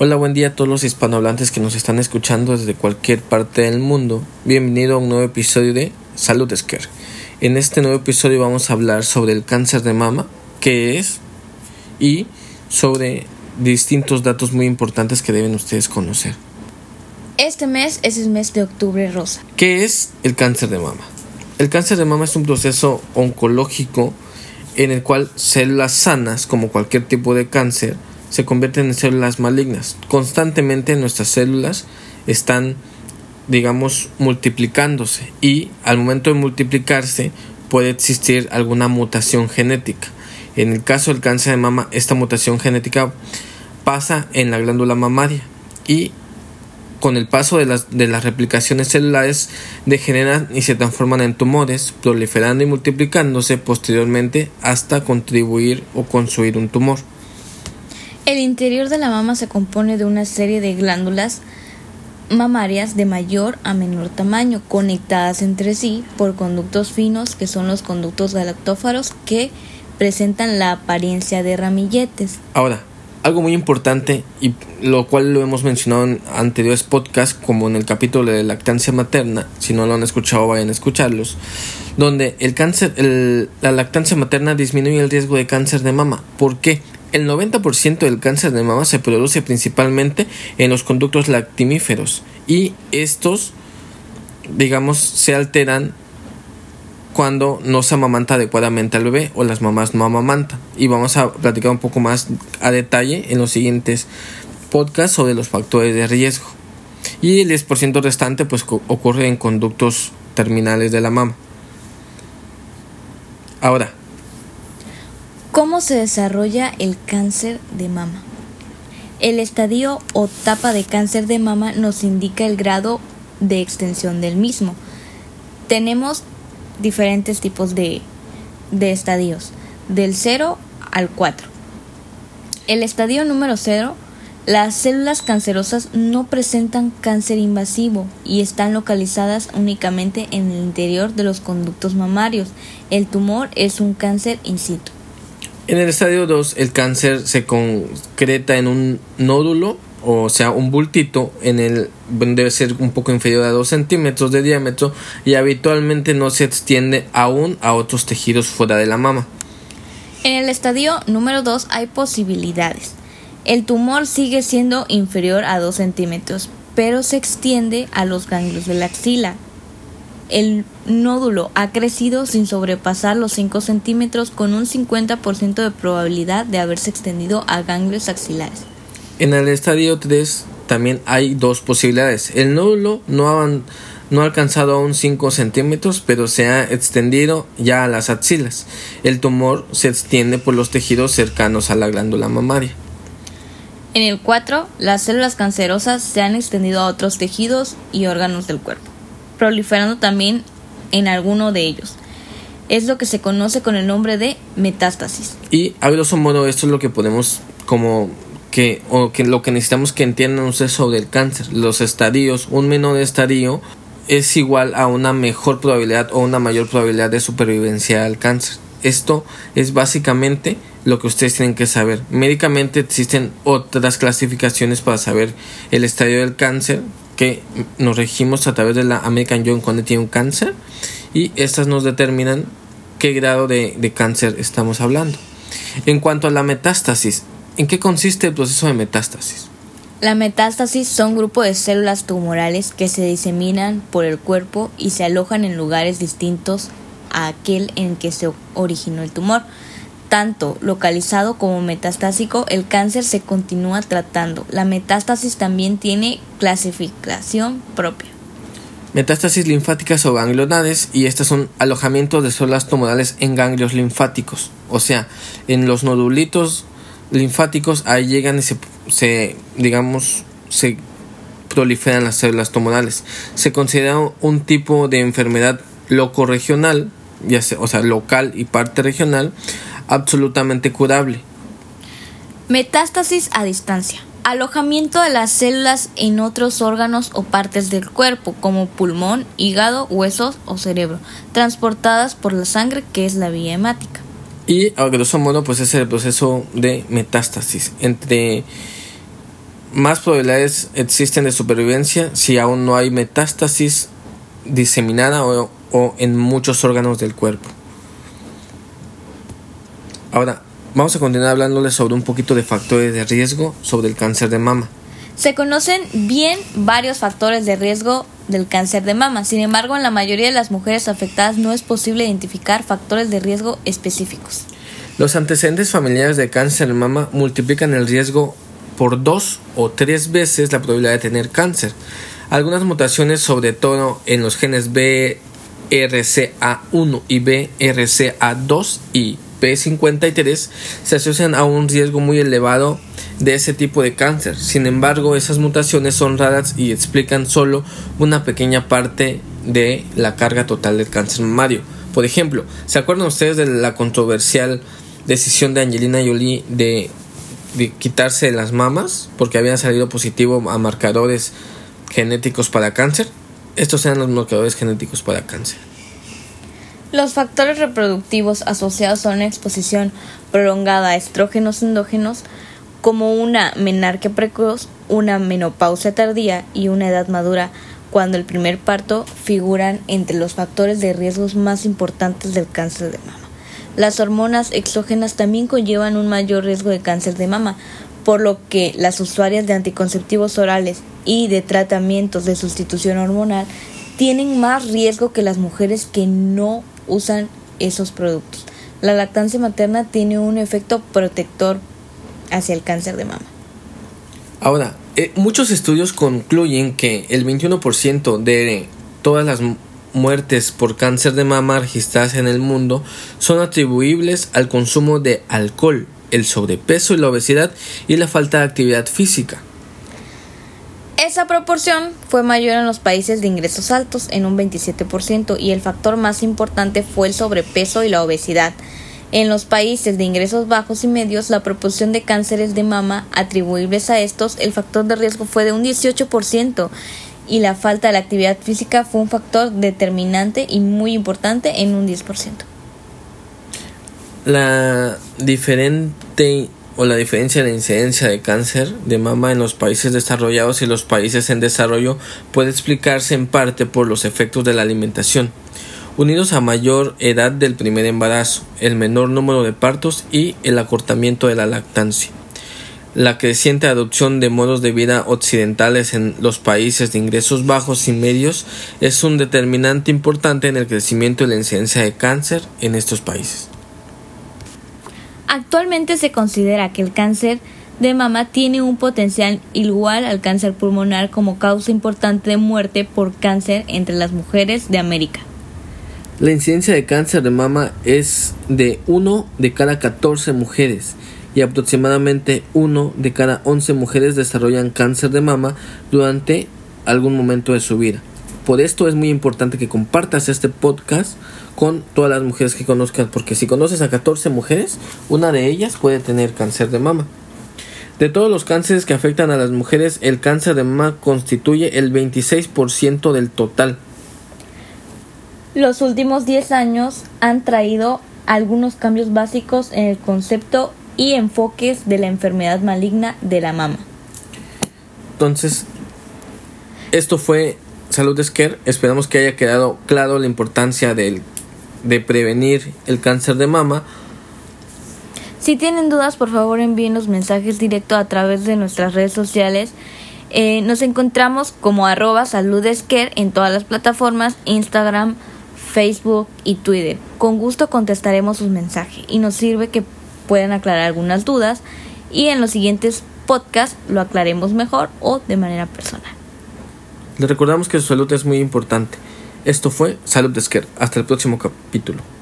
Hola, buen día a todos los hispanohablantes que nos están escuchando desde cualquier parte del mundo. Bienvenido a un nuevo episodio de Salud Scare. En este nuevo episodio vamos a hablar sobre el cáncer de mama, qué es y sobre distintos datos muy importantes que deben ustedes conocer. Este mes es el mes de octubre rosa. ¿Qué es el cáncer de mama? El cáncer de mama es un proceso oncológico en el cual células sanas, como cualquier tipo de cáncer, se convierten en células malignas. Constantemente nuestras células están, digamos, multiplicándose y al momento de multiplicarse puede existir alguna mutación genética. En el caso del cáncer de mama, esta mutación genética pasa en la glándula mamaria y con el paso de las, de las replicaciones celulares degeneran y se transforman en tumores, proliferando y multiplicándose posteriormente hasta contribuir o construir un tumor. El interior de la mama se compone de una serie de glándulas mamarias de mayor a menor tamaño, conectadas entre sí por conductos finos que son los conductos galactófaros que presentan la apariencia de ramilletes. Ahora, algo muy importante y lo cual lo hemos mencionado en anteriores podcasts como en el capítulo de lactancia materna, si no lo han escuchado vayan a escucharlos, donde el cáncer, la lactancia materna disminuye el riesgo de cáncer de mama. ¿Por qué? El 90% del cáncer de mama se produce principalmente en los conductos lactimíferos y estos, digamos, se alteran cuando no se amamanta adecuadamente al bebé o las mamás no amamantan. Y vamos a platicar un poco más a detalle en los siguientes podcasts sobre los factores de riesgo. Y el 10% restante pues ocurre en conductos terminales de la mama. Ahora, ¿Cómo se desarrolla el cáncer de mama? El estadio o etapa de cáncer de mama nos indica el grado de extensión del mismo. Tenemos diferentes tipos de, de estadios, del 0 al 4. El estadio número 0, las células cancerosas no presentan cáncer invasivo y están localizadas únicamente en el interior de los conductos mamarios. El tumor es un cáncer in situ. En el estadio 2 el cáncer se concreta en un nódulo, o sea, un bultito, en el debe ser un poco inferior a 2 centímetros de diámetro y habitualmente no se extiende aún a otros tejidos fuera de la mama. En el estadio número 2 hay posibilidades. El tumor sigue siendo inferior a 2 centímetros, pero se extiende a los ganglios de la axila, el nódulo ha crecido sin sobrepasar los 5 centímetros con un 50% de probabilidad de haberse extendido a ganglios axilares. En el estadio 3 también hay dos posibilidades. El nódulo no ha, no ha alcanzado aún 5 centímetros, pero se ha extendido ya a las axilas. El tumor se extiende por los tejidos cercanos a la glándula mamaria. En el 4, las células cancerosas se han extendido a otros tejidos y órganos del cuerpo proliferando también en alguno de ellos. Es lo que se conoce con el nombre de metástasis. Y a grosso modo esto es lo que podemos como que o que lo que necesitamos que entiendan ustedes sobre el cáncer. Los estadios, un menor estadio es igual a una mejor probabilidad o una mayor probabilidad de supervivencia al cáncer. Esto es básicamente lo que ustedes tienen que saber. Médicamente existen otras clasificaciones para saber el estadio del cáncer, que nos regimos a través de la American Joint cuando tiene un cáncer y estas nos determinan qué grado de, de cáncer estamos hablando. En cuanto a la metástasis, ¿en qué consiste el proceso de metástasis? La metástasis son grupos de células tumorales que se diseminan por el cuerpo y se alojan en lugares distintos a aquel en que se originó el tumor tanto localizado como metastásico, el cáncer se continúa tratando. La metástasis también tiene clasificación propia. Metástasis linfáticas o ganglionales y estas son alojamientos de células tumorales en ganglios linfáticos, o sea, en los nodulitos linfáticos ahí llegan y se, se digamos se proliferan las células tumorales. Se considera un tipo de enfermedad loco-regional, ya sea, o sea, local y parte regional, absolutamente curable. Metástasis a distancia. Alojamiento de las células en otros órganos o partes del cuerpo, como pulmón, hígado, huesos o cerebro, transportadas por la sangre, que es la vía hemática. Y a grosso modo, pues es el proceso de metástasis. Entre más probabilidades existen de supervivencia si aún no hay metástasis diseminada o, o en muchos órganos del cuerpo. Ahora, vamos a continuar hablándoles sobre un poquito de factores de riesgo sobre el cáncer de mama. Se conocen bien varios factores de riesgo del cáncer de mama. Sin embargo, en la mayoría de las mujeres afectadas no es posible identificar factores de riesgo específicos. Los antecedentes familiares de cáncer de mama multiplican el riesgo por dos o tres veces la probabilidad de tener cáncer. Algunas mutaciones, sobre todo en los genes BRCA1 y BRCA2 y P53, se asocian a un riesgo muy elevado de ese tipo de cáncer. Sin embargo, esas mutaciones son raras y explican solo una pequeña parte de la carga total del cáncer mamario. Por ejemplo, ¿se acuerdan ustedes de la controversial decisión de Angelina Jolie de, de quitarse las mamas porque habían salido positivo a marcadores genéticos para cáncer? Estos eran los marcadores genéticos para cáncer. Los factores reproductivos asociados a una exposición prolongada a estrógenos endógenos como una menarquia precoz, una menopausia tardía y una edad madura cuando el primer parto figuran entre los factores de riesgos más importantes del cáncer de mama. Las hormonas exógenas también conllevan un mayor riesgo de cáncer de mama, por lo que las usuarias de anticonceptivos orales y de tratamientos de sustitución hormonal tienen más riesgo que las mujeres que no usan esos productos. La lactancia materna tiene un efecto protector hacia el cáncer de mama. Ahora, eh, muchos estudios concluyen que el 21% de todas las muertes por cáncer de mama registradas en el mundo son atribuibles al consumo de alcohol, el sobrepeso y la obesidad y la falta de actividad física. Esa proporción fue mayor en los países de ingresos altos, en un 27%, y el factor más importante fue el sobrepeso y la obesidad. En los países de ingresos bajos y medios, la proporción de cánceres de mama atribuibles a estos, el factor de riesgo fue de un 18% y la falta de actividad física fue un factor determinante y muy importante en un 10%. La diferente o la diferencia de la incidencia de cáncer de mama en los países desarrollados y los países en desarrollo puede explicarse en parte por los efectos de la alimentación unidos a mayor edad del primer embarazo, el menor número de partos y el acortamiento de la lactancia. La creciente adopción de modos de vida occidentales en los países de ingresos bajos y medios es un determinante importante en el crecimiento y la incidencia de cáncer en estos países. Actualmente se considera que el cáncer de mama tiene un potencial igual al cáncer pulmonar como causa importante de muerte por cáncer entre las mujeres de América. La incidencia de cáncer de mama es de 1 de cada 14 mujeres y aproximadamente 1 de cada 11 mujeres desarrollan cáncer de mama durante algún momento de su vida. Por esto es muy importante que compartas este podcast con todas las mujeres que conozcas, porque si conoces a 14 mujeres, una de ellas puede tener cáncer de mama. De todos los cánceres que afectan a las mujeres, el cáncer de mama constituye el 26% del total. Los últimos 10 años han traído algunos cambios básicos en el concepto y enfoques de la enfermedad maligna de la mama. Entonces, esto fue Salud Scare. Esperamos que haya quedado claro la importancia de prevenir el cáncer de mama. Si tienen dudas, por favor envíenos mensajes directos a través de nuestras redes sociales. Eh, nos encontramos como arroba saludescare en todas las plataformas, Instagram, Facebook y Twitter. Con gusto contestaremos sus mensajes y nos sirve que puedan aclarar algunas dudas y en los siguientes podcasts lo aclaremos mejor o de manera personal. Les recordamos que su salud es muy importante. Esto fue Salud de Hasta el próximo capítulo.